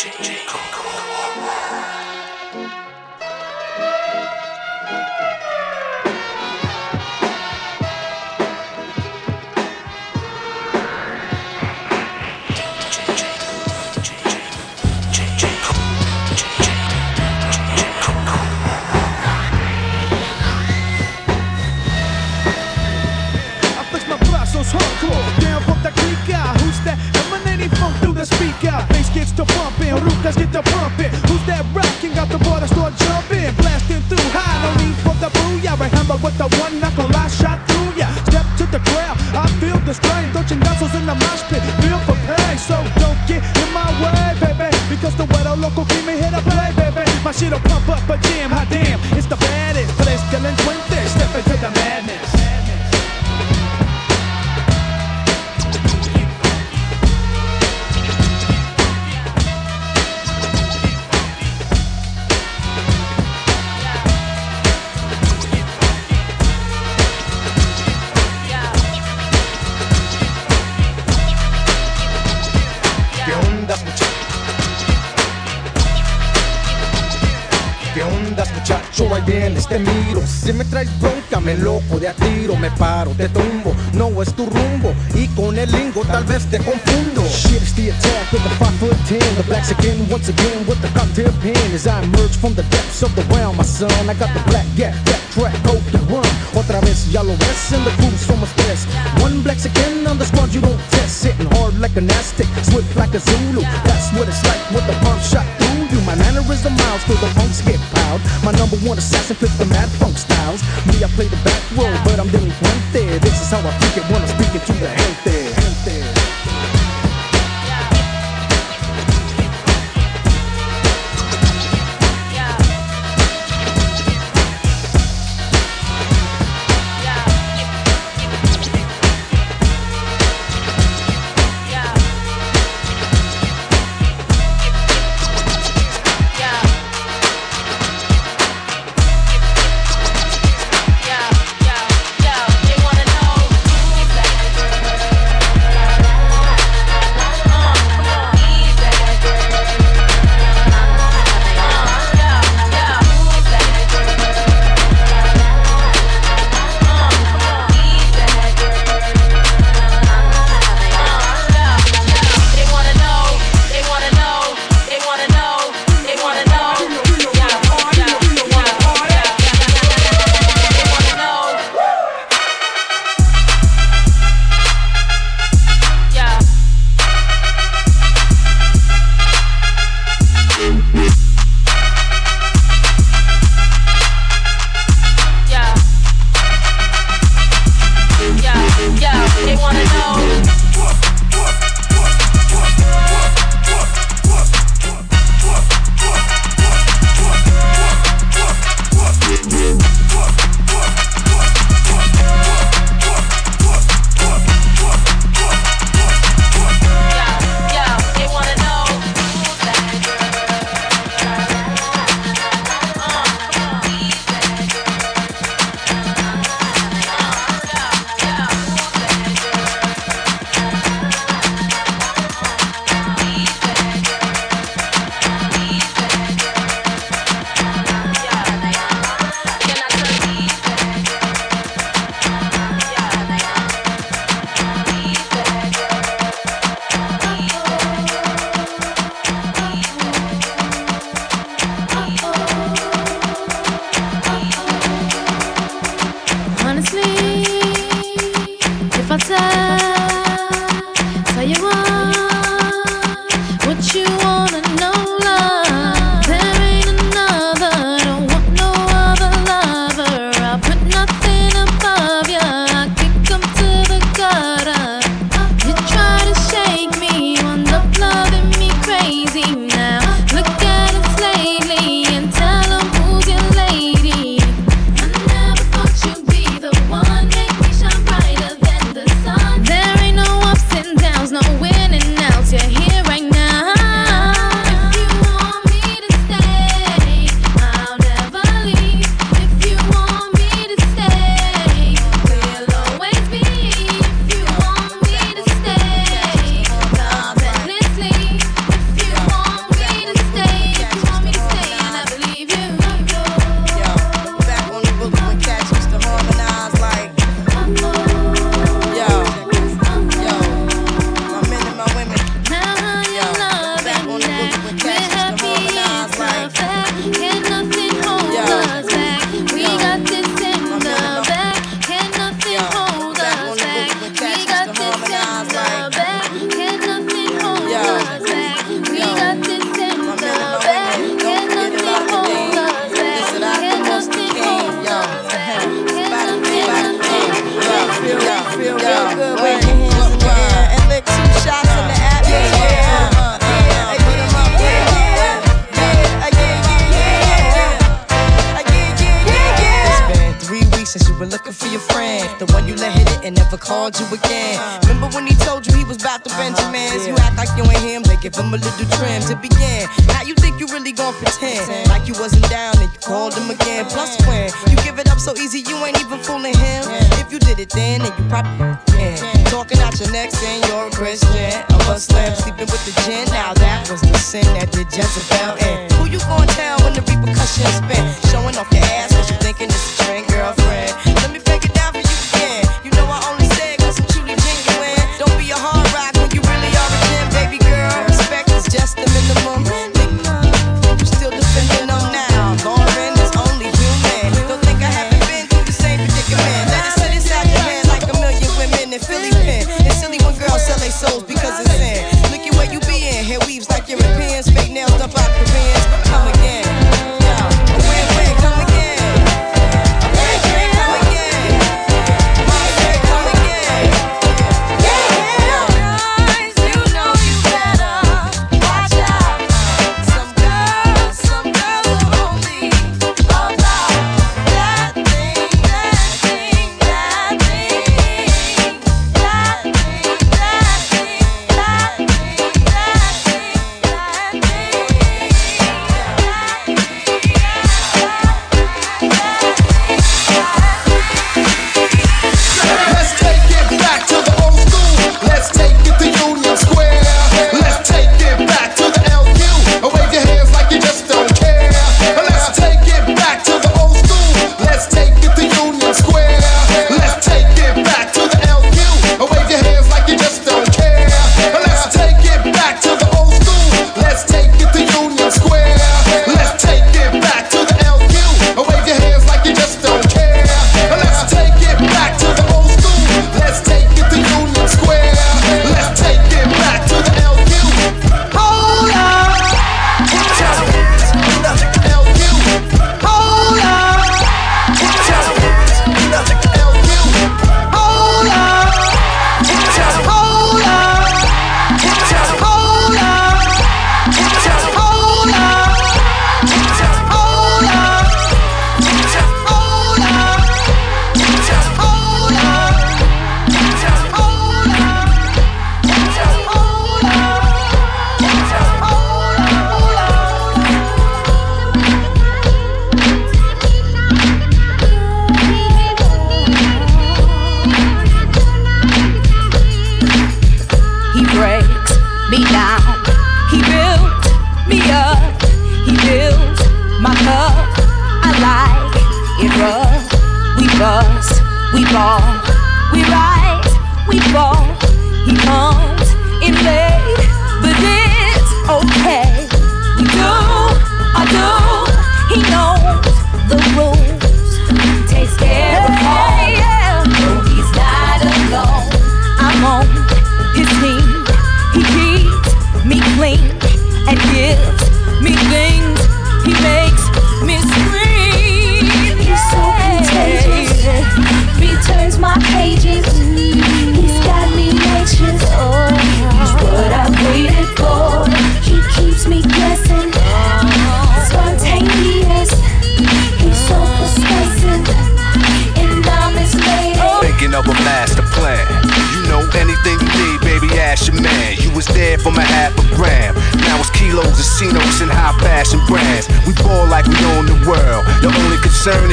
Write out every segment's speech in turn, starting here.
I rucas get the pumping. Who's that rocking? Got the water start jumping, blasting through high. No need for the booyah. Hammer with the one knuckle, I shot through ya. Step to the crowd, I feel the strain. Touching muscles in the mosh pit, feel for pain. So don't get in my way, baby. Because the weather local keep me here to play, baby. My shit'll pump up a jam, hot damn. It's the baddest, place delinquente. Step into the vienes, te miro. Si me traes bronca, me loco de a tiro. Me paro, te tumbo. No es tu rumbo. Y con el lingo tal vez te confundo. Shit, it's the attack with the 5 foot 10. The blacks again, once again, with the cocktail pen. As I emerge from the depths of the realm, my son. I got the black gap, back track, hope to run. Otra vez, ya lo ves, and the crew's so much stress. One blacks again on the squad, you don't test. Sitting hard like an Aztec, swift like a Zulu. That's what it's like with the pump shot through you. My mannerism miles till the punks get piled. My number one assassin flips the mad funk styles. Me, I play the back row, but I'm delinquente. This is how I freak it when I'm speaking to the gente. gente.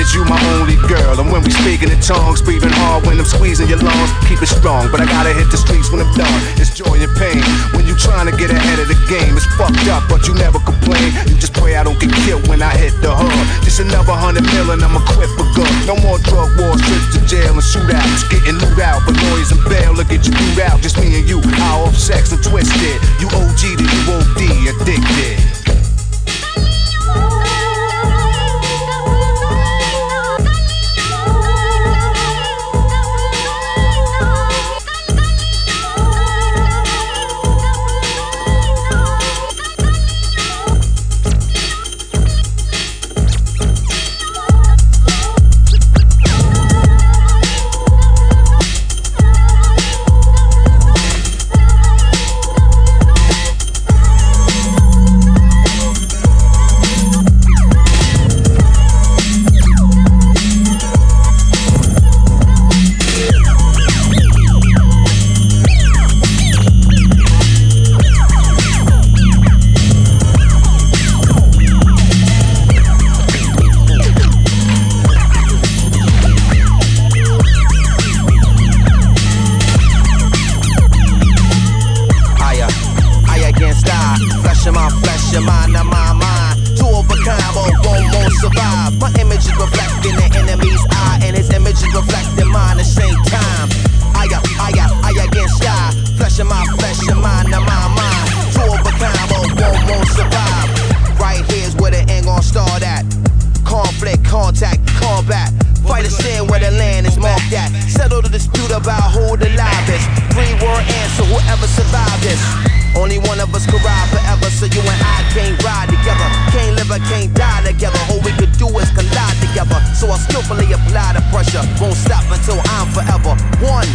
Cause you my only girl. And when we speaking in tongues, breathing hard when I'm squeezing your lungs, keep it strong. But I gotta hit the streets when I'm done. It's joy and pain. When you trying to get ahead of the game, it's fucked up, but you never complain. You just pray I don't get killed when I hit the hood. Just another hundred million, I'ma quit for good. No more drug wars, trips to jail and shootouts. Getting loot out, but lawyers and bail. Look at you boot out, just me and you. High off sex and twisted. You OG to you OD, addicted. Answer, whoever survived this. Only one of us could ride forever, so you and I can't ride together. Can't live or can't die together. All we could do is collide together. So I skillfully apply the pressure. Won't stop until I'm forever one.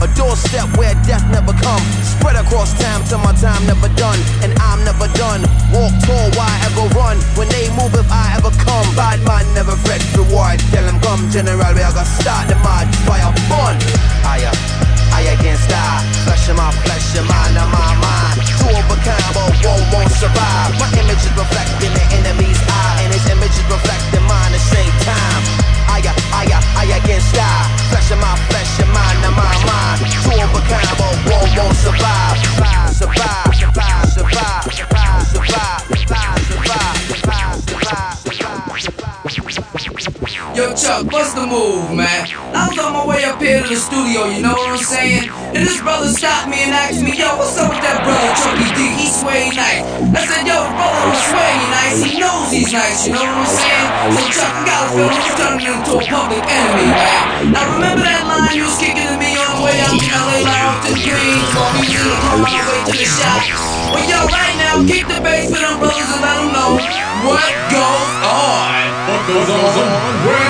A doorstep where death never come. Spread across time till my time never done. And I'm never done. Walk tall, why ever run? When they move, if I ever come. Bad man never fret reward. Tell them come, general, we are gonna start the mad fire fun. Higher. I against I. Flesh of my flesh, your mind of my mind. Two of a kind, but one won't survive. My image is reflecting the enemy's eye And his image is reflecting mine at the same time. I, I, I against I. Flesh of my flesh, your mind of my mind. Two of a kind, but one won't Survive, survive, survive, survive, survive, survive, Yo, Chuck, what's the move, man? I was on my way up here to the studio, you know what I'm saying? And this brother stopped me and asked me, yo, what's up with that brother Chucky D? He sway nice. I said, yo, the brother don't sway nice. He knows he's nice, you know what I'm saying? So Chuck, I got a feeling he's turning into a public enemy, man. Now remember that line you was kicking to me on the way out to LA right off the green? While we was the car on the way to the shop. Well, yo, right now, kick the bass for them brothers and let them know what goes on. What goes on? Well,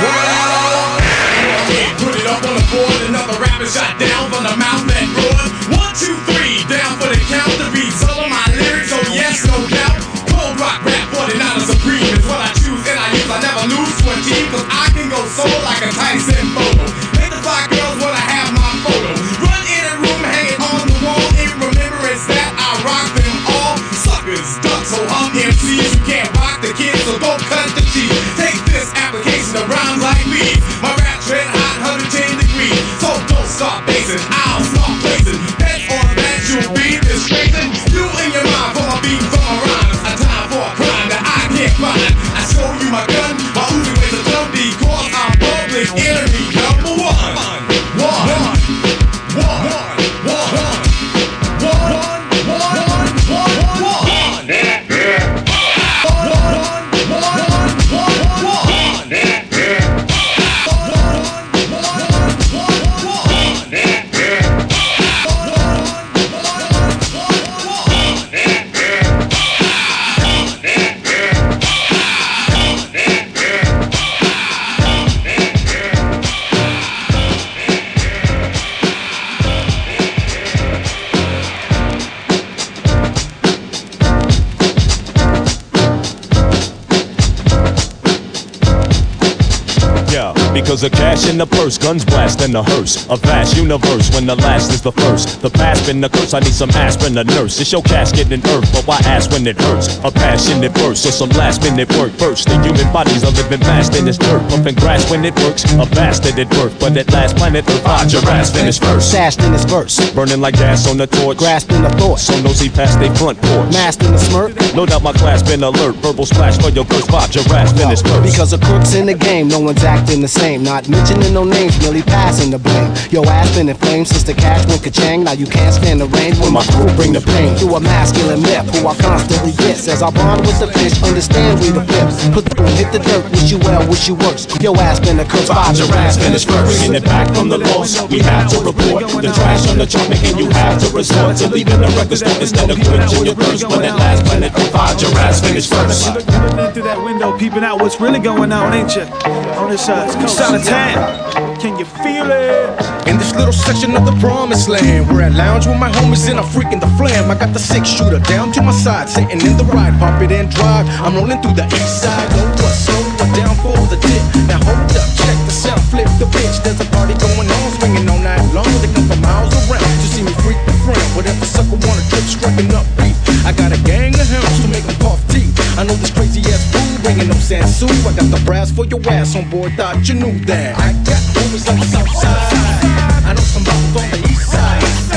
put it up on the board. Another rapper shot down from the mouth that roared. One, two, three, down for the count. The beats all of my lyrics, oh yes, no doubt. Cold rock rap, 49 supreme is what I choose and I use. I never lose to a team, cause I can go solo like a Tyson stop. was a cash in the purse, guns blast in the hearse. A vast universe when the last is the first. The past been the curse, I need some aspirin, a nurse. It's your casket in earth, but why ask when it hurts? A passionate verse or some last minute work first. The human body's a living vast in this dirt. Pumping grass when it works, a bastard at birth. But at last planet Earth, find your ass finished first. Sashed in his verse, Burning like gas on the torch. grasping the thought, So nosy past they front porch. masked in the smirk. No doubt my class been alert. Verbal splash for your curse. Five giraffes finished first. Because of crooks in the game, no one's acting the same. Not mentioning no names, merely passing the blame. Yo ass been in flames since the cash went ka-chang. Now you can't stand the rain when my crew bring the pain. Through a masculine myth who I constantly diss. As I bond with the fish, understand we the flips. Put the hit the dirt, wish you well, wish you worse. Yo ass been a curse, five your ass finished first. Bringing it back from the loss, we have to report the trash on the chart, making you have to resort to leaving the record store instead of quenching your thirst. But at last, planet Earth, find your ass finished first. You look, you looking in through that window, peeping out what's really going on, ain't you? On this uh, side of town. Can you feel it? In this little section of the promised land, where I lounge with my homies and I'm freaking the flam. I got the six shooter down to my side, sitting in the ride, pop it and drive. I'm rolling through the east side, no what, slow what down for the dip. Now hold up, check the sound, flip the bitch. There's a party going on, swinging all night long. They come from miles around to see me freak the front. Whatever sucker wanna trip, striking up beat. I got a gang of hounds to make them puff teeth. I know this crazy ass fool bringing no Sansu. I got the brass for your ass on board, thought you knew that. I got homies on the south side. I know some brothers on the east side.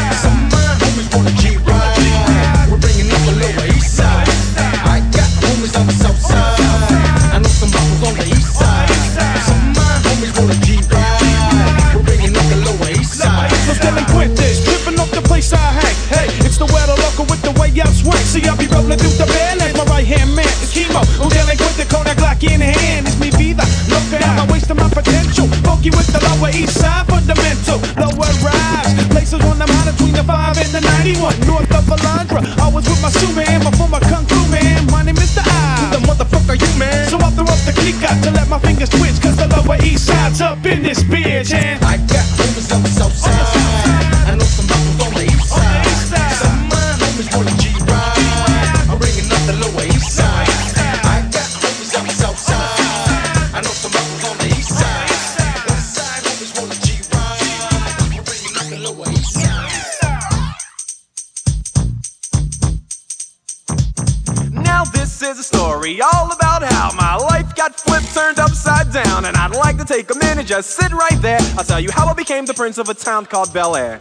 in hand is me vida loca. I'm wasted my potential. Funky with the lower east side fundamental. Lower rise. Places on the mind between the 5 and the 91. North of Alondra. I was with my shoe man before my kung fu man. My name is the I. Who the motherfucker you man? So I throw up the click out to let my fingers twitch. Cause the lower east side's up in this bitch. And I got rumors on the side. just sit right there. I'll tell you how I became the prince of a town called Bel Air.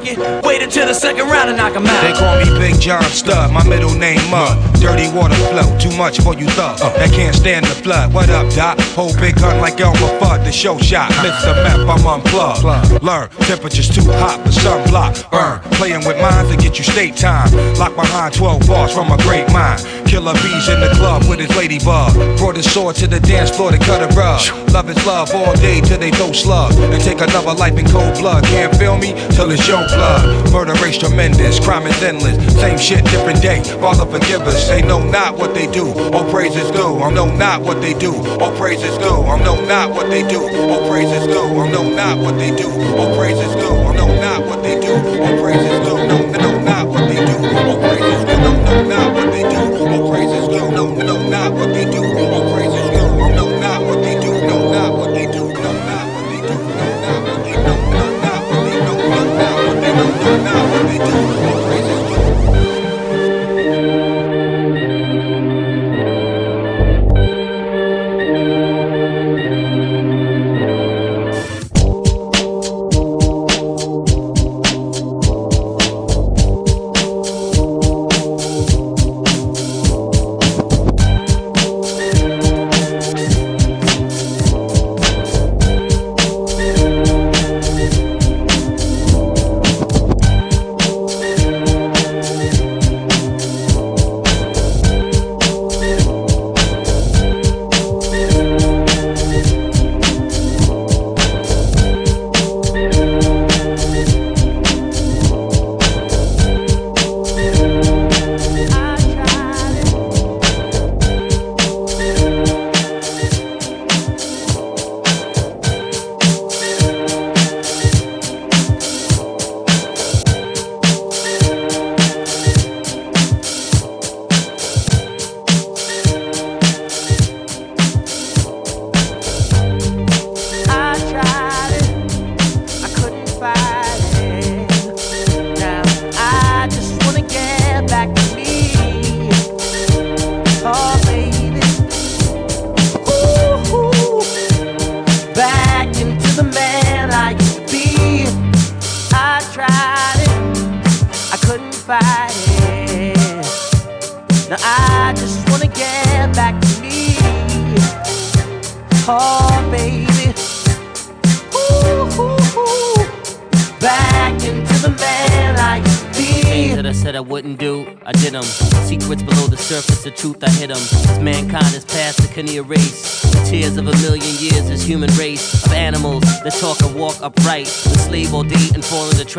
It. Wait until the second round and knock 'em out. They call me Big John Studd, my middle name Mud. Dirty water flow, too much for you thugs that can't stand the flood. What up, Doc? Hold big gun like Elmer Fudd, the show shot. Mr. Meth, I'm unplugged. Learn, temperature's too hot for sunblock. Burn, playing with minds to get you state time. Lock behind 12 bars from a great mind. Killer bees in the club with his ladybug. Brought his sword to the dance floor to cut a rug. Love is love all day till they throw slug. And take another life in cold blood. Can't feel me till it's your blood. Murder race tremendous, crime is endless. Same shit, different day. Father forgive us. They know not what they do. All praises due. I know not what they do. All praises due. I know not what they do. All praises due. I know not what they do. All praises due. I know not what they do. All praises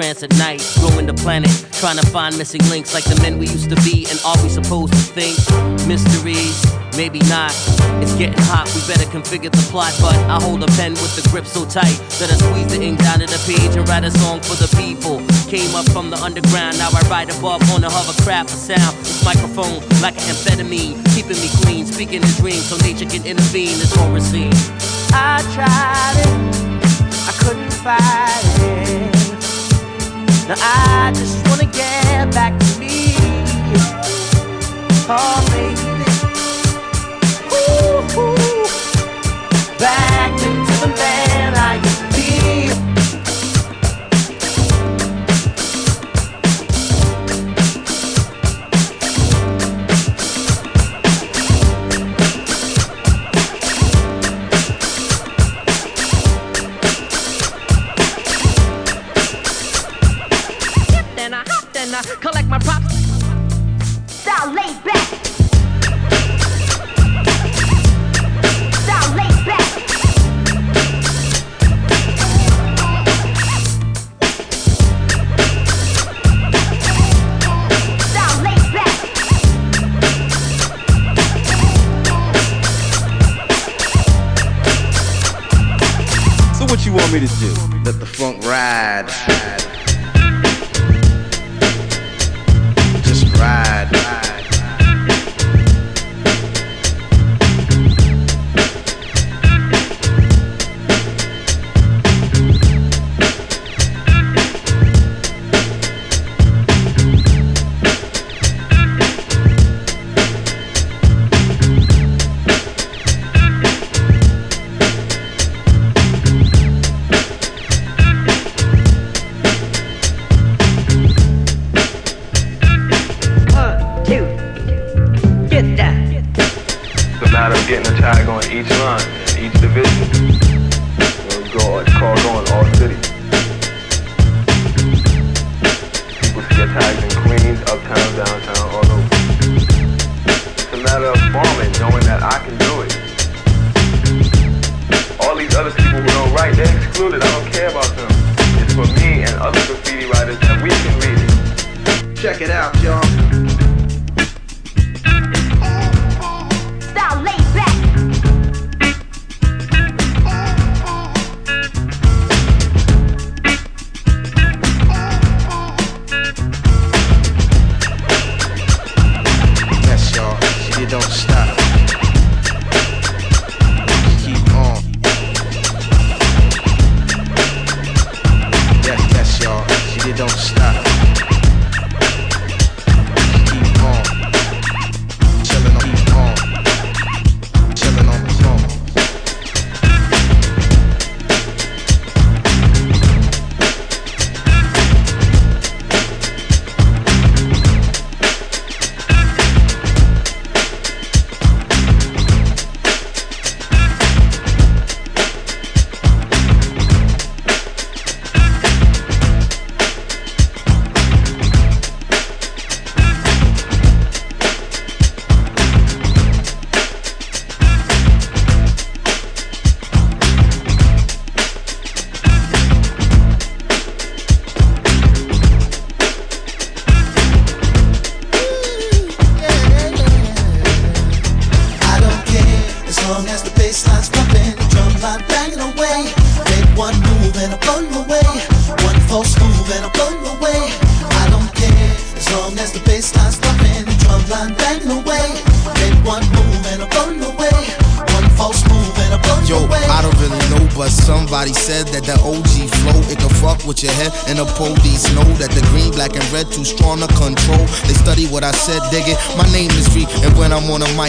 at night. Growing the planet, trying to find missing links like the men we used to be. And are we supposed to think? Mysteries, maybe not. It's getting hot, we better configure the plot. But I hold a pen with the grip so tight that I squeeze the ink down to the page and write a song for the people. Came up from the underground, now I ride above on a hovercraft for sound. This microphone like an amphetamine, keeping me clean, speaking in dreams so nature can intervene. It's all received. I tried it, I couldn't fight it. Now I just wanna get back to me. Oh baby, ooh, ooh. back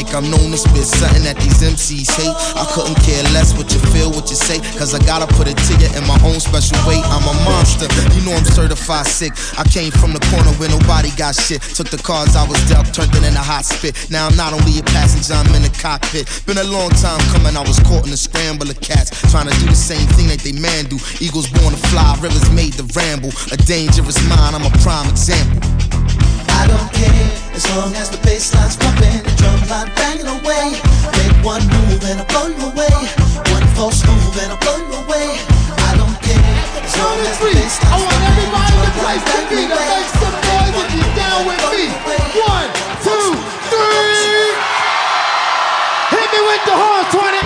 Mic, I'm known to spit something that these MCs hate. I couldn't care less what you feel, what you say, cause I gotta put it to you in my own special way. I'm a monster, you know I'm certified sick. I came from the corner where nobody got shit. Took the cards I was dealt, turned it in a hot spit. Now I'm not only a passenger, I'm in the cockpit. Been a long time coming, I was caught in a scramble of cats. Trying to do the same thing that they man do. Eagles born to fly, rivers made to ramble. A dangerous mind, I'm a prime example. I don't care as long as the bass line's pumping, the drum line banging away. Make one move and I blow you away. One false move and I blow you away. I don't care as long as the bass line's pumping, the drum line banging away. Make some noise if you're down with me. One, two, three. Hit me with the horn, 20.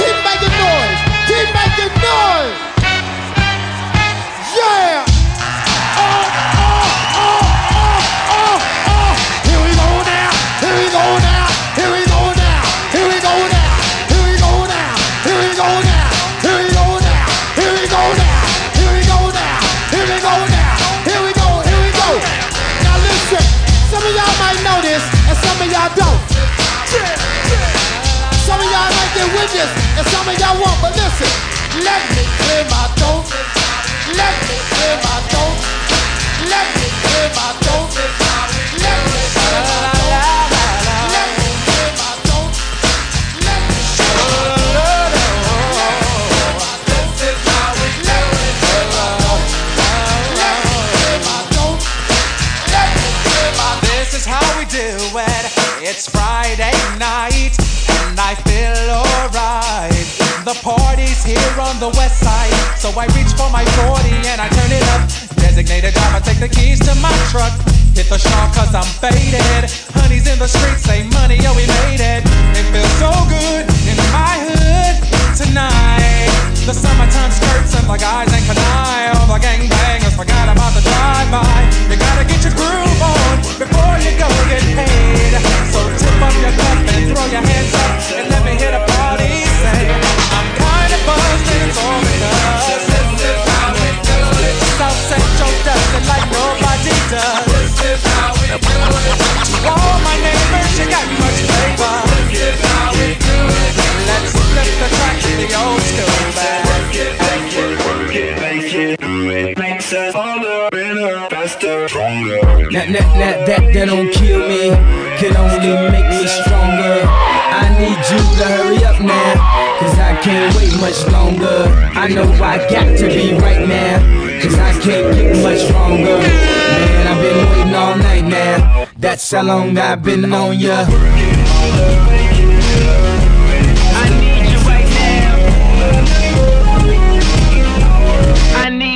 Keep making noise. Keep making noise. It with this, and some of y'all won't. But listen, let me clear my throat. Let me clear my throat. Let me clear my throat. Let me clear my throat. Let me clear my throat. Let me clear This is how we do it. It's Friday night, Feel alright. The party's here on the west side, so I reach for my 40 and I turn it up. Designated driver, take the keys to my truck. Hit the shawl cause I'm faded. Honey's in the streets, say Monty, yo, we made it. It feels so good in my hood tonight. The summertime skirts and the guys ain't canine. All the gangbangers forgot about the drive-by. You gotta get your groove on before you go get paid. So tip up your cup and throw your hands up and let me hit a party. Say, I'm kinda buzzed and it's all because this is how we do it. South Central does it like nobody does. This is how we do it. To all my neighbors, you got much flavor. This is how we do it. Let's flip the track to the old That, that, that, that, that don't kill me, can only make me stronger. I need you to hurry up now, cause I can't wait much longer. I know I got to be right now, cause I can't get much stronger. Man, I've been waiting all night now. That's how long I've been on ya.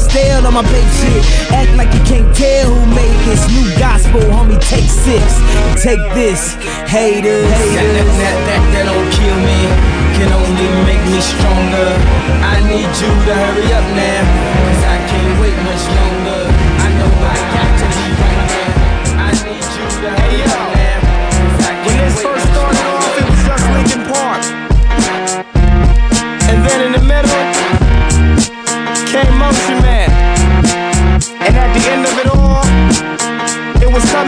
pastel on my babe shit. Act like you can't tell who made this new gospel, homie. Take six, take this, haters. That, that, that, that, that don't kill me, can only make me stronger. I need you to hurry up now, cause I can't wait much longer.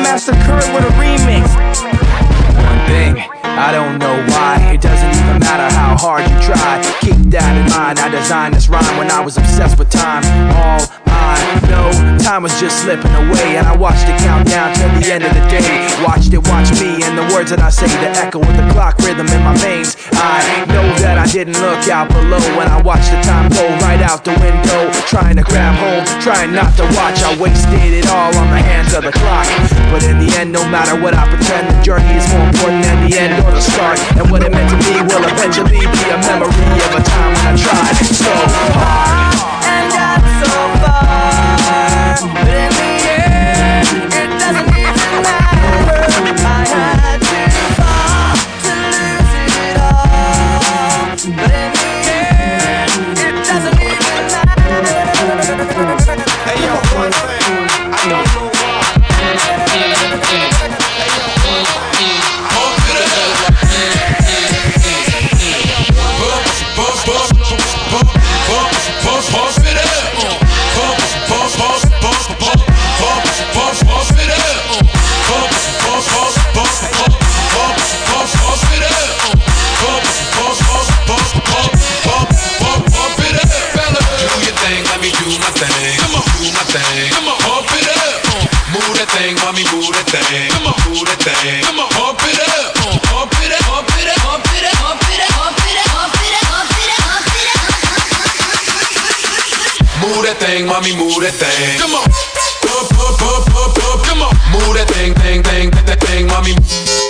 It Kurt with a remix. One thing, I don't know why. It doesn't even matter how hard you try. Keep that in mind. I designed this rhyme when I was obsessed with time. All I know, time was just slipping away, and I watched it count down till the end of the day. Watched it watch me, and the words that I say, the echo of the clock rhythm in my veins. I know that I didn't look out below when I watched the time go right out the window. Trying to grab hold, trying not to watch. I wasted it all on the hands of the clock. But in the end, no matter what I pretend, the journey is more important than the end or the start. And what it meant to be will eventually be a memory of a time when I tried so hard. Move that thing, mommy, move that thing. Come on. Pump, pump, pump, pump, pump. Come on. Move that thing, thing, thing, that, that thing, mommy.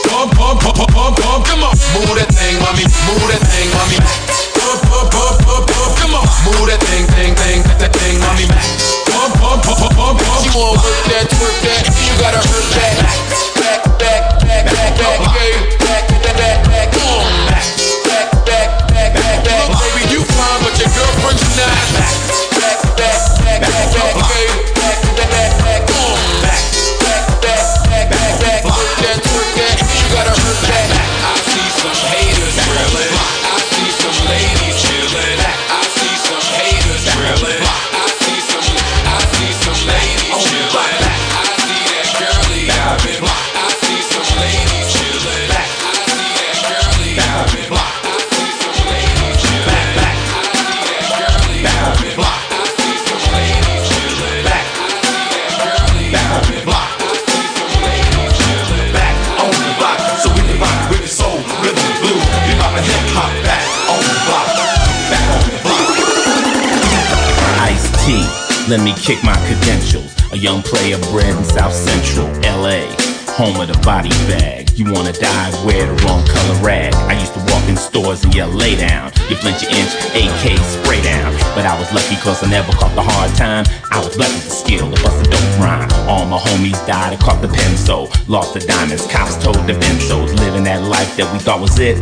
Pump, pump, pump, pump, pump, pump. Come on. Move that thing, mommy. Move that thing, mommy. Pump, pump, pump, pump, pump. Come on. Move that thing, thing, thing, that, that thing, mommy. Pump, pump, pump, pump, pump. You wanna work that, twerk that, you gotta hurt that. Back, back, back, back, back, yeah. Back, back, back, back, come on. Back, back, back, back, back, back. Baby, you fine, but your girlfriend's not. I let me kick my credentials. A young player bred in South Central LA, home of the body bag. You wanna die, wear the wrong color rag. I used to walk in stores and yell, lay down. You flinch your inch, AK spray down. But I was lucky cause I never caught the hard time. I was with the skill to bust a dope rhyme. All my homies died, I caught the pencil. Lost the diamonds, cops told the Benzos. Living that life that we thought was it.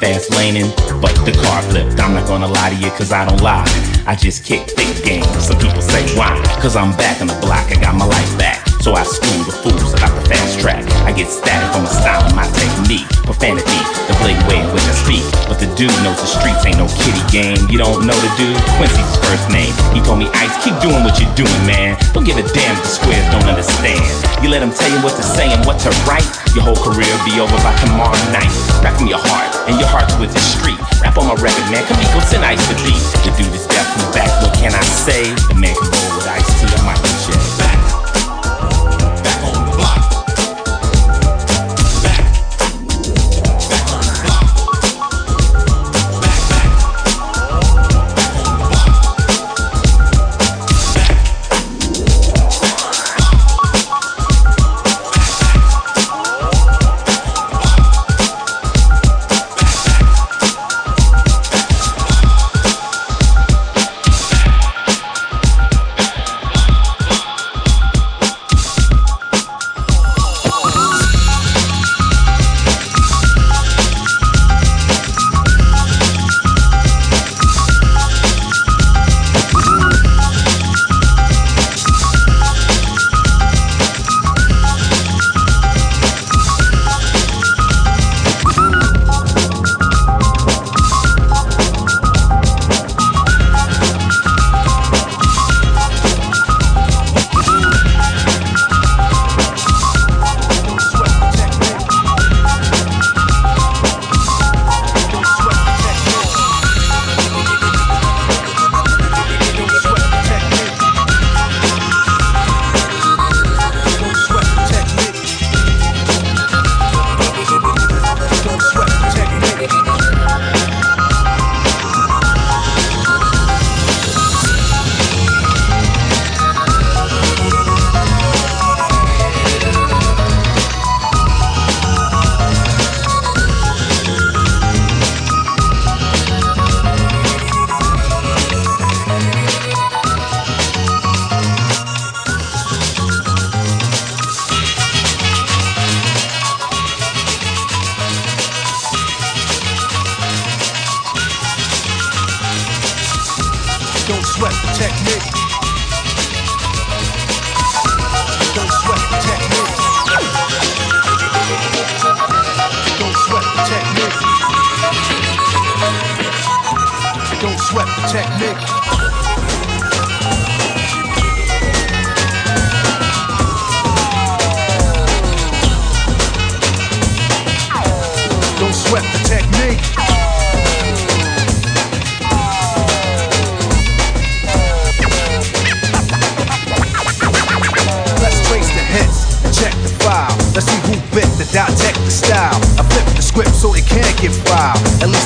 Fast laning, but the car flipped. I'm not gonna lie to you, cause I don't lie. I just kick thick game. Some people say why? Cause I'm back on the block, I got my life back. So I school the fools about the fast track. I get static from my style and my technique. Profanity, the blatant way in which I speak. But the dude knows the streets ain't no kitty game. You don't know the dude? Quincy's first name. He told me, Ice, keep doing what you're doing, man. Don't give a damn if the squares don't understand. You let them tell you what to say and what to write. Your whole career be over by tomorrow night. Rap from your heart, and your heart's with the street. Rap on my record, man. Kamiko send Ice the beat. The dude is deaf from the back. What can I say? The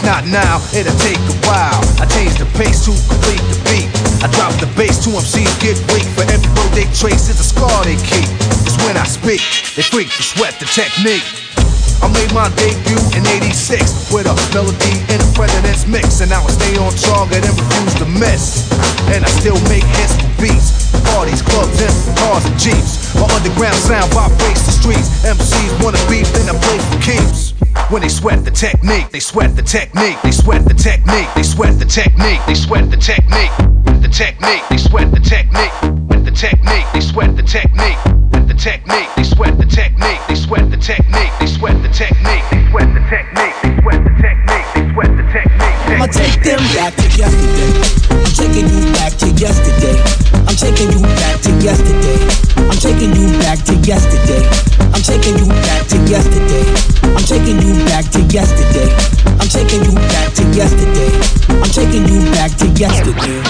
not now, it'll take a while. I change the pace to complete the beat. I drop the bass to MCs get weak. For every road they trace is a scar they keep. It's when I speak, they freak to sweat the technique. I made my debut in 86 with a melody in a president's mix. And I stay on target and refuse to miss. And I still make hits for beats. Parties, clubs, and cars and jeeps. My underground sound vibrates the streets. MCs wanna beef, then I play for keeps. When they sweat the technique, they sweat the technique, they sweat the technique, they sweat the technique, they sweat the technique, the technique, they sweat the technique, with the technique, they sweat the technique, with the technique, they sweat the technique, they sweat the technique, they sweat the technique, they sweat the technique, they sweat the technique, they sweat the technique. I'ma take them back to yesterday. I'm taking you back to yesterday. I'm taking you back to yesterday. I'm taking you back to yesterday. I'm taking you back to yesterday. I'm taking you back to yesterday. I'm taking you back to yesterday. I'm taking you back to yesterday.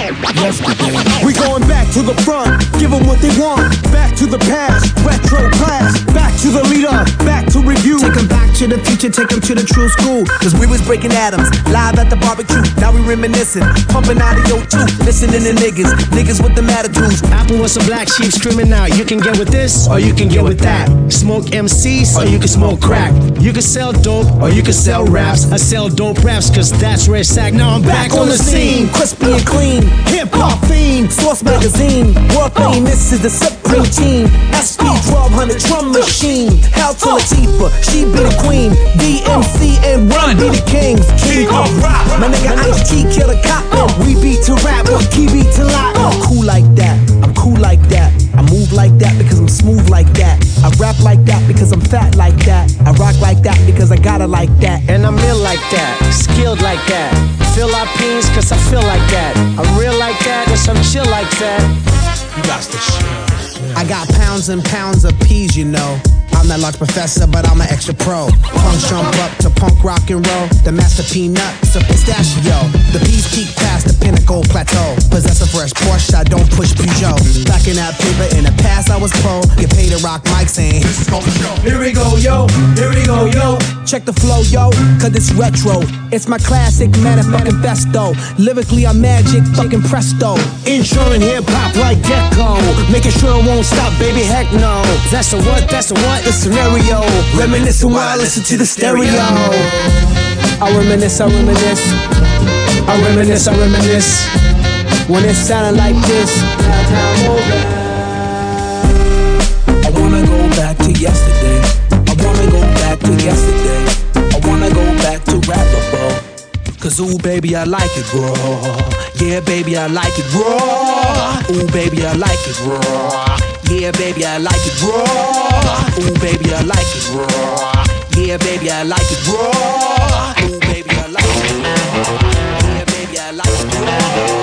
Yesterday. We going back to the front, give them what they want. Back to the past, retro class. Back to the leader, back to review. Take 'em back to the future, take take 'em to the true school. Cause we was breaking atoms, live at the barbecue. Now we reminiscing, pumping out of your tooth. Listening to niggas, niggas with the attitudes. Apple was a black sheep screaming out. You can get with this, or you can get with that. Smoke MCs, or you can smoke crack. You can sell dope, or you can sell raps. I sell dope raps, cause that's where it's at. Now I'm back, on the scene. crispy and clean. Hip hop fiend, Source Magazine. World oh. famous is the Supreme Team. SP 1200 drum machine. Hell to Latifah, oh. she be the queen. DMC and Run be the kings. King of rock. My nigga Ice T kill the cop. Uh. We beat to rap, but key beat to lock. Uh. I'm cool like that. I'm cool like that. I move like that because I'm smooth like that. I rap like that cause I'm fat like that. I rock like that because I gotta like that. And I'm ill like that, skilled like that. Philippines, cause I feel like that. I'm real like that, cause I'm chill like that. You got the shit. I got pounds and pounds of peas, you know. I'm that large professor, but I'm an extra pro. Punk jump up to punk rock and roll. The master peanuts, a pistachio. The peas peak past the pinnacle plateau. Possess a fresh Porsche, I don't push Peugeot. Back in that paper, in the past I was pro. Get paid to rock mics saying, this is show. Here we go, yo. Here we go, yo. Check the flow, yo, cause it's retro. It's my classic motherfucking festo. Lyrically, I'm magic, fucking presto. Insuring hip hop like Gecko. Making sure it won't stop, baby, heck no. That's the what, that's the what, the scenario. Reminiscing while I listen to the stereo. I reminisce, I reminisce. I reminisce, I reminisce. When it sounded like this. I wanna go back to yesterday. I wanna go back to yesterday. I wanna go back to rappable. Cause ooh baby I like it raw. Yeah baby I like it raw. Ooh baby I like it raw. Yeah baby I like it raw. Ooh baby I like it raw. Yeah baby I like it raw. Ooh baby I like it raw. Yeah baby I like it raw.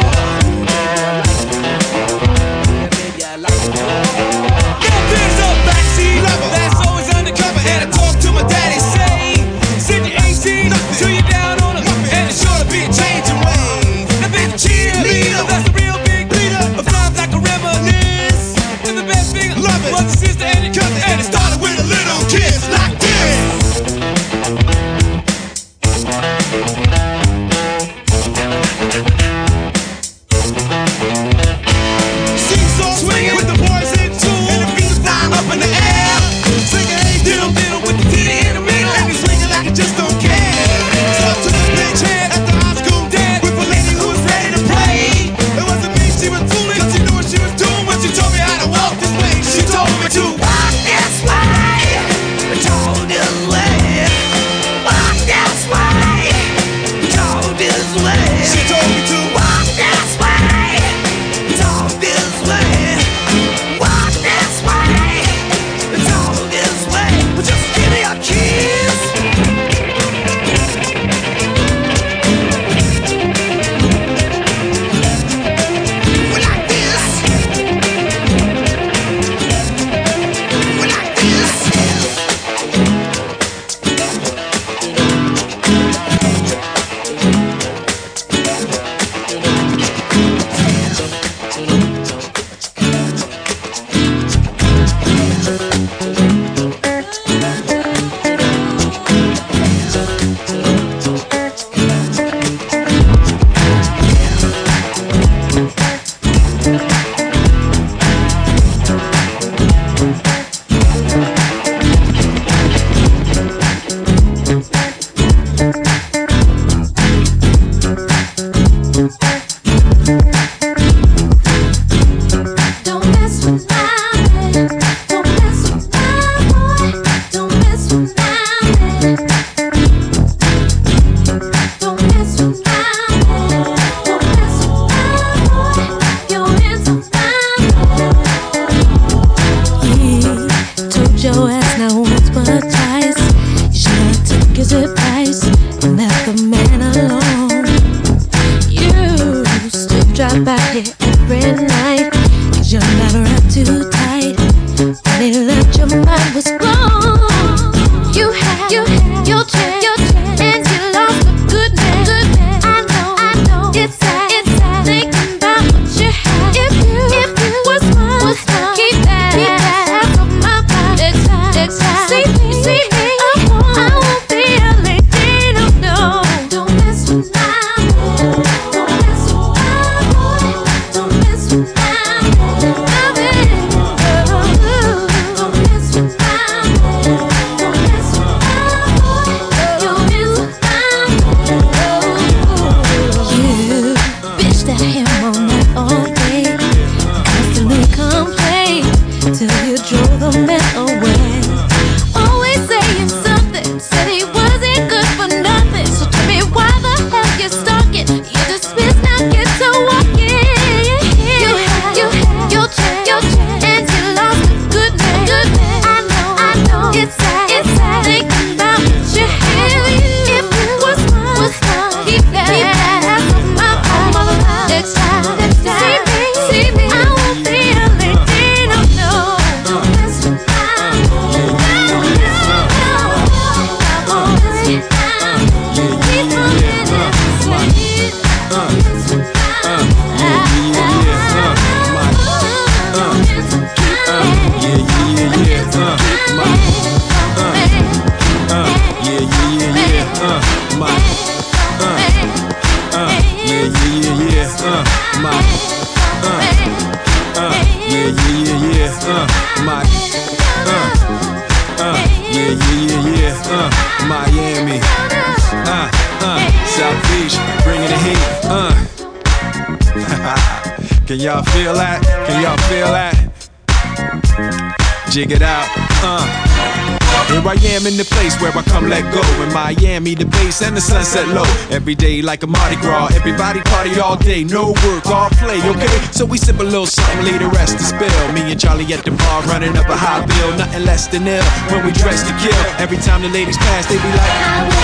The sunset low. Every day like a Mardi Gras. Everybody party all day, no work, all play, okay? So we sip a little something, leave the rest to spill. Me and Charlie at the bar running up a high bill. Nothing less than ill when we dress to kill. Every time the ladies pass, they be like,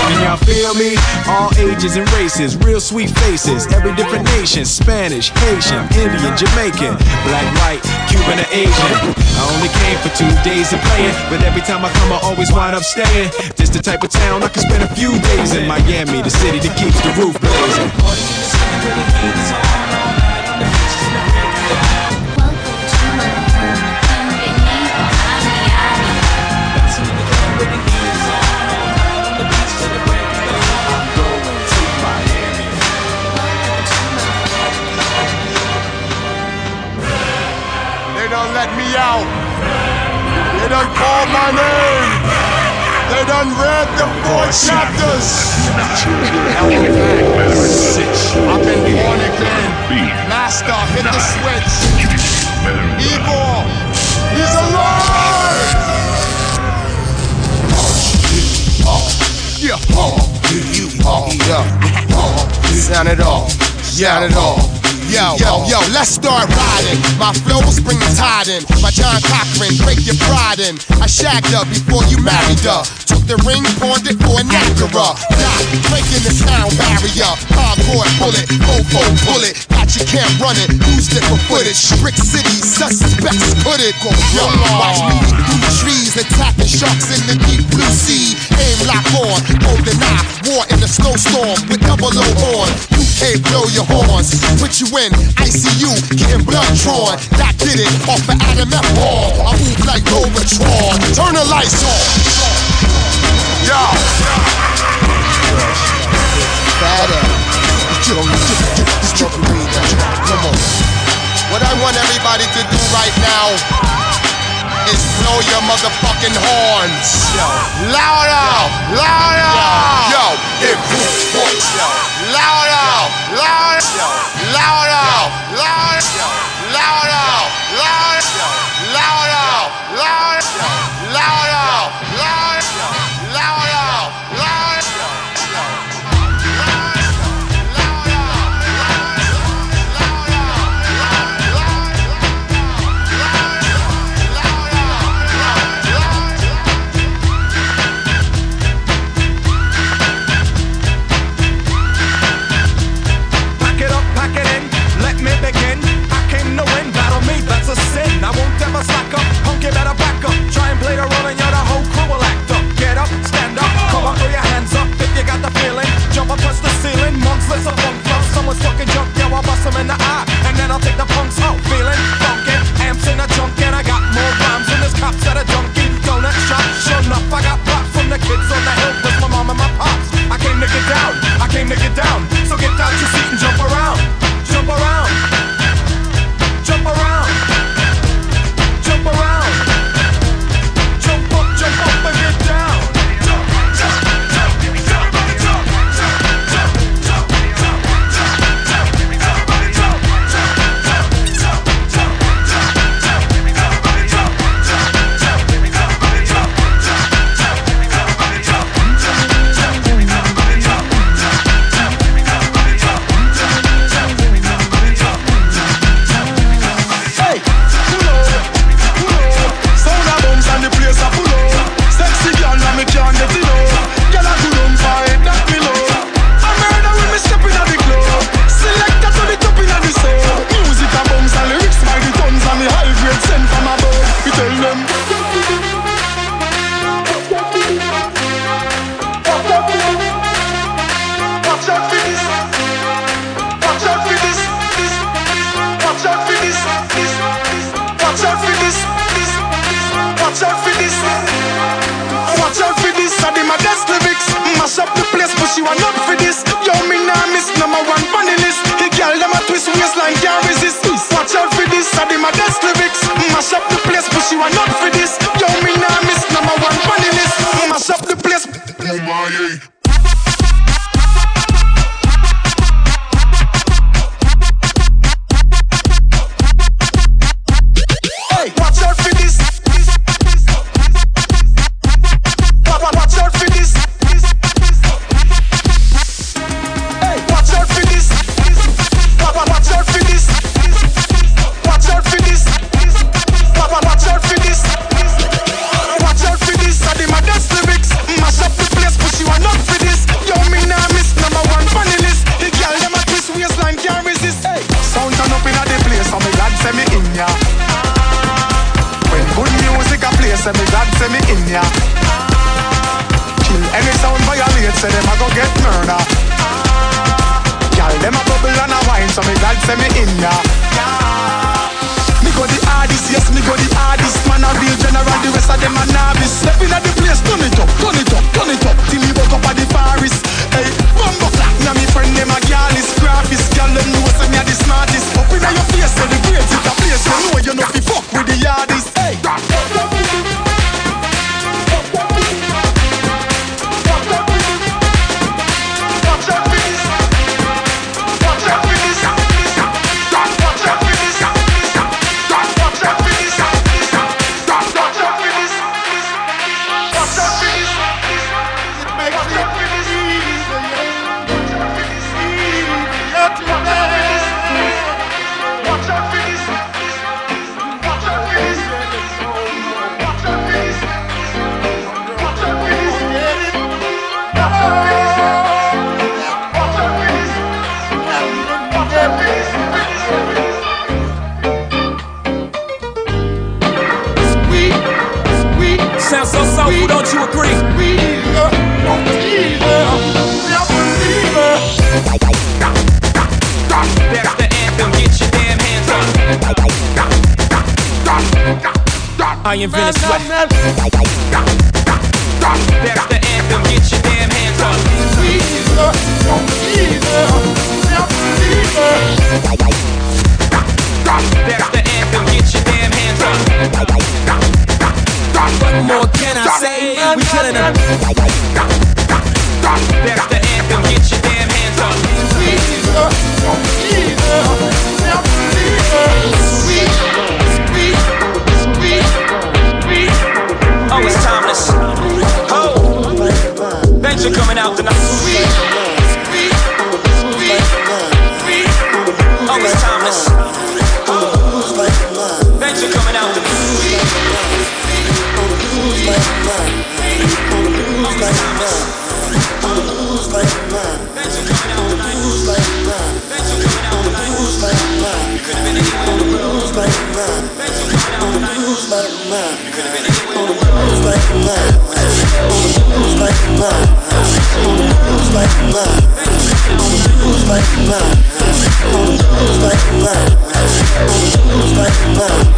Can y'all feel me? All ages and races, real sweet faces. Every different nation Spanish, Haitian, Indian, Jamaican, black, white, Cuban, or Asian. I only came for two days of playing, but every time I come, I always wind up staying. This the type of town I can spend a few days in Miami, the city that keeps the roof blazing. They done called my name. They done read the four chapters. I've been born again. Master, hit the switch. Igor, he's alive. Yeah, oh, you, oh, yeah, sound it off, sound it off. Yo, yo, yo, let's start riding. My flows bring the tide in. My John Cochran, break your pride in. I shagged her before you married her. Took the ring, pawned it for a Niagara. Not breaking the sound barrier. Hardcore bullet, mofo bullet. Got you can't run it. Used it for footage. Brick City, suspects put it. Yo, watch me through trees, attacking sharks in the deep blue sea. Aim lock on, golden eye, war in the snowstorm with double O on. UK blow your horns, put you in ICU, getting blood drawn. That did it off of Adam F. Hall. I move like Robotron. Turn the lights on. Yo. Better. Come on. What I want everybody to do right now is blow your motherfucking horns. Louder, louder. Yo, if you want, louder, louder, louder, louder, louder, got the feeling. Jump up, touch the ceiling. Monks, let's a funk flow. Someone's fucking junk, yo, I bust them in the eye. And then I'll take the punks out. Feeling funky, amps in a junk, and I got more rhymes than this cops at a junkie donut shop. Sure enough, I got props from the kids on the hill with my mom and my pops. I came to get down, I came to get down. So get out your seat and jump around. Thank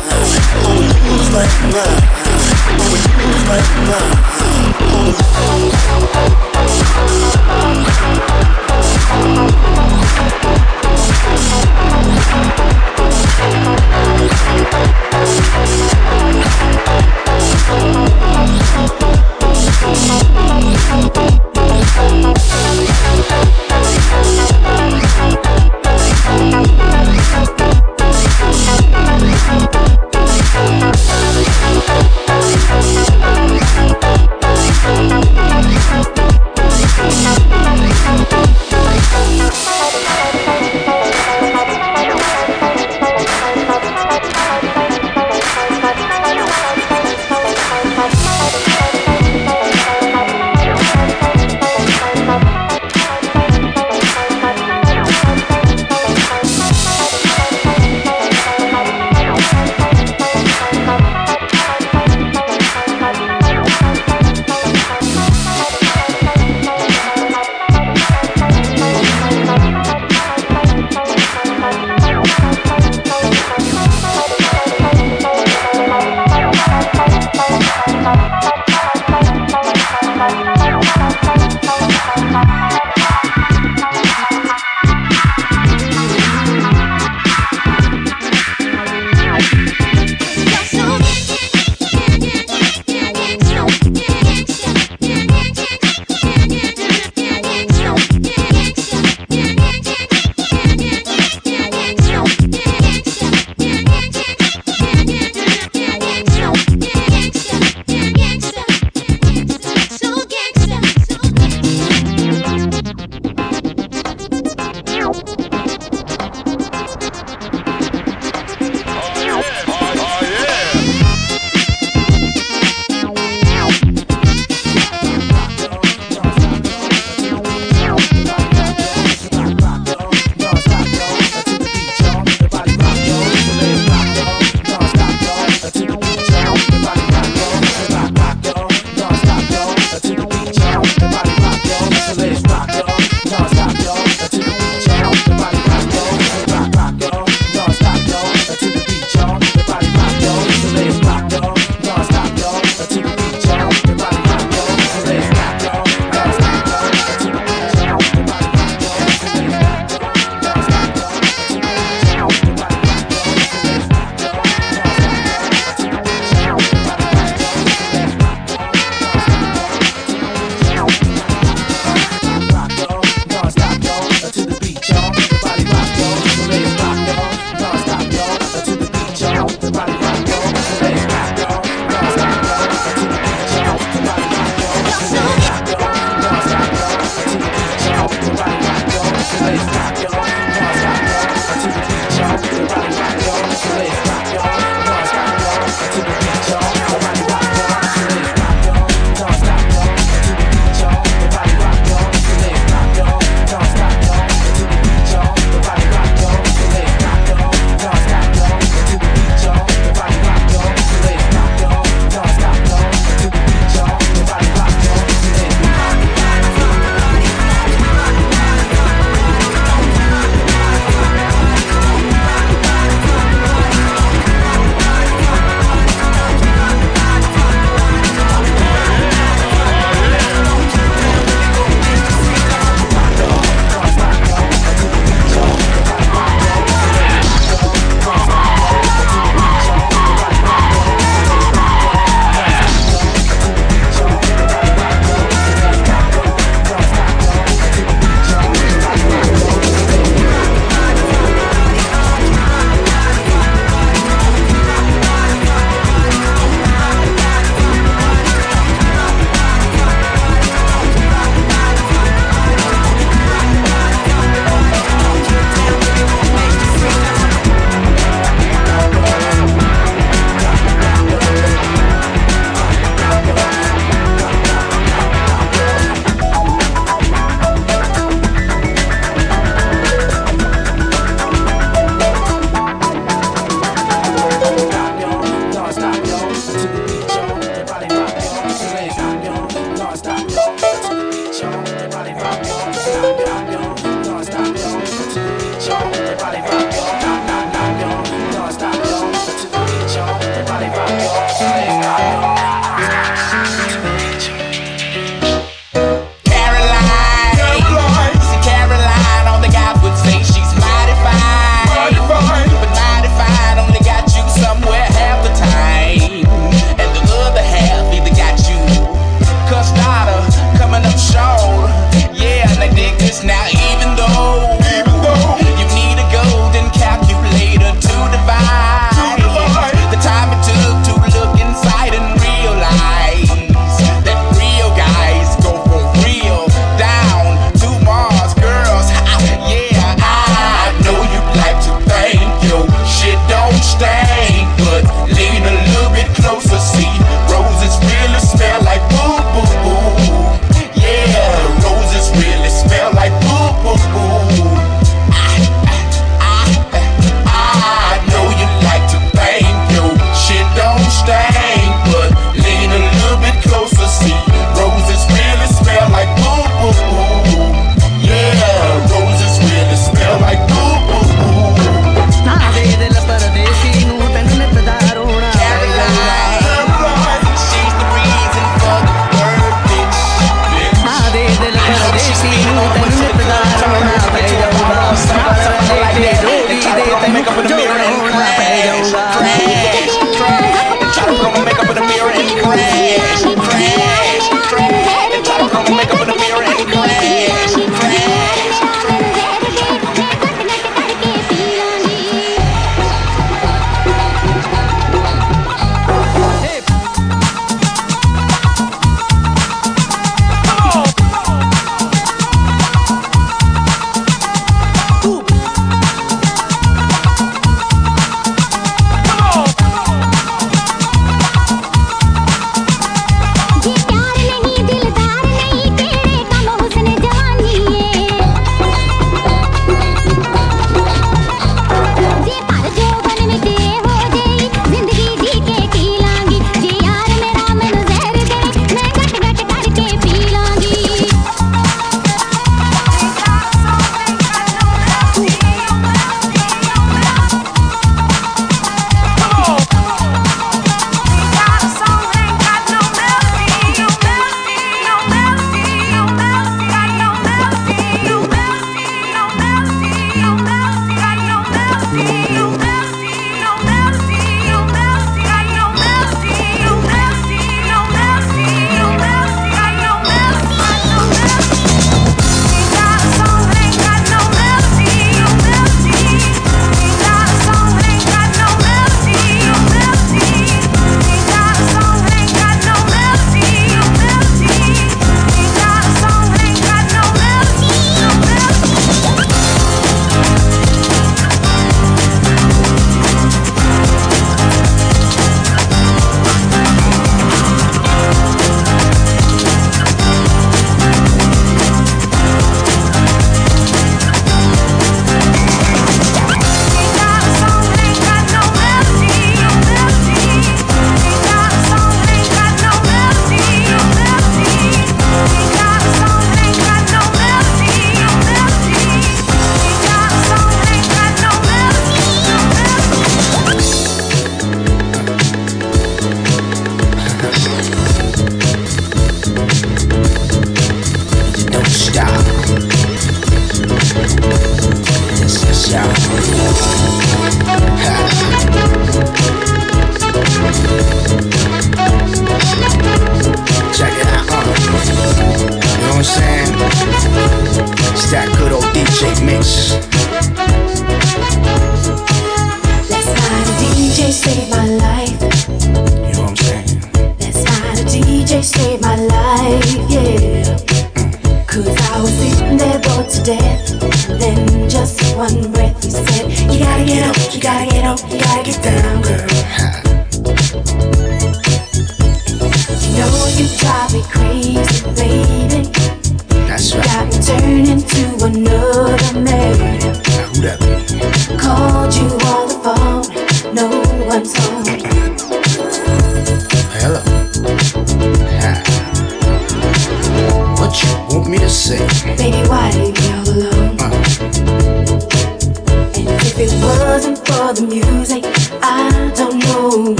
death. Then just one breath, you said, You gotta get up, you gotta get up, you gotta get down.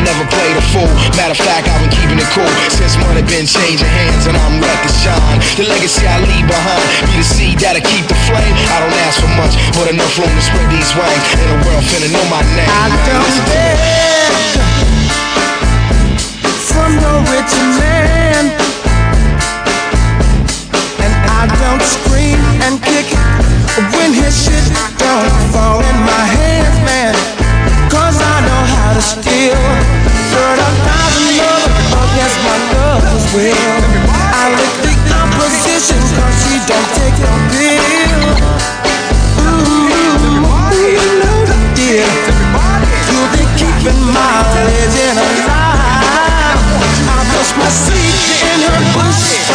I never played a fool. Matter of fact, I've been keeping it cool since money been changing hands, and I'm ready to shine. The legacy I leave behind be the seed that'll keep the flame. I don't ask for much, but enough room to spread these wings. And the world finna know my name. I don't beg from no rich man, and I don't scream and kick when his shit don't fall in my hands, man. Cause I know how to steal. Fertilize another against my lover's will. I lick the opposition cause she don't take a pill. Ooh. You'll keeping my legend alive. I push my in her bush.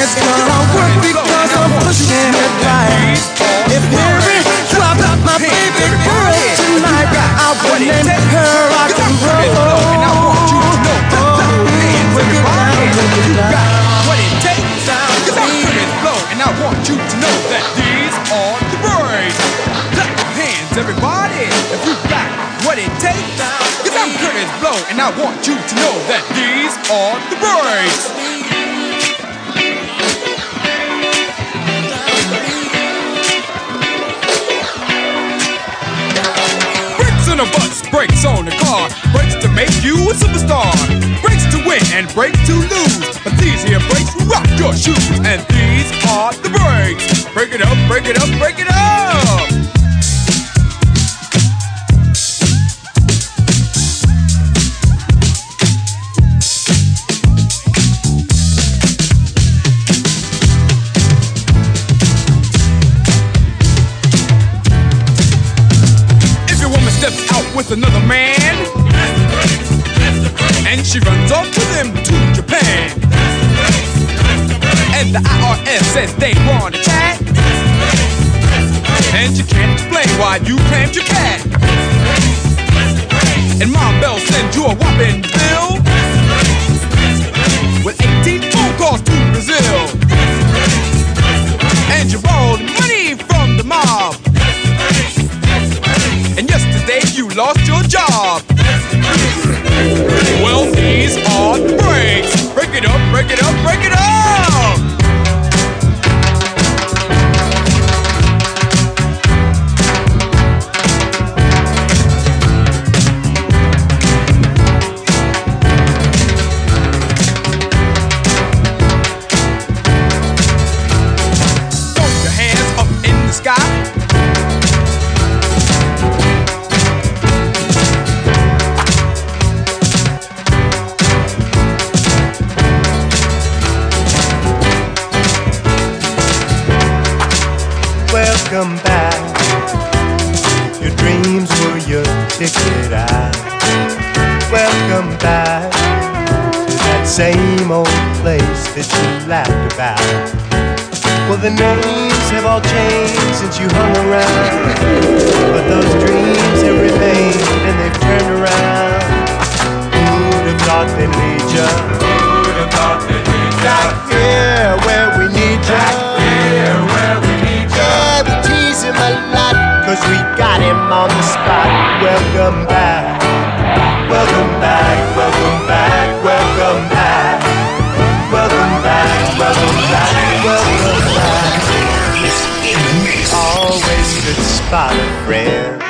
It's gonna work because I'm pushing it right. If Mary dropped got what it takes. Cause I'm Curtis Blow, and I want you to know that these are the birds. Clap your hands, everybody, got what it I'm and I want you to know that these are the birds. On brakes on the car, brakes to make you a superstar, brakes to win and brakes to lose. But these here brakes rock your shoes, and these are the brakes. Break it up, break it up, break it up. She runs off to them to Japan. That's the place, that's the place. And the IRS says they want a chat. That's the place, that's the place. And you can't explain why you crammed your cat. That's the place, that's the place. And Mom Bell sends you a whopping bill. That's the place, that's the place. With 18 that you laughed about. Well, the names have all changed since you hung around, but those dreams have remained and they've turned around. Who'd have thought they'd lead ya? Who'd have thought they'd lead ya? Back here where we need ya. Back here where we need ya. Yeah, we tease him a lot, cause we got him on the spot. Welcome back. Welcome back, welcome back, welcome back. Spot, friend.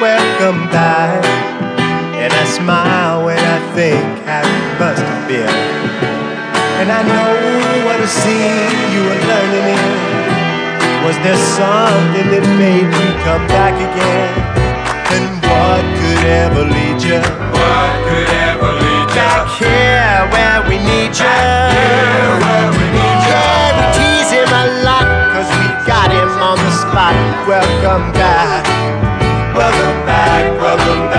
Welcome back. And I smile when I think how you must have been. And I know what a scene you were learning in. Was there something that made you come back again? And what could ever lead you? What could ever lead you? Back here where we need you. Back here where we need you. back, welcome back, welcome back, welcome back.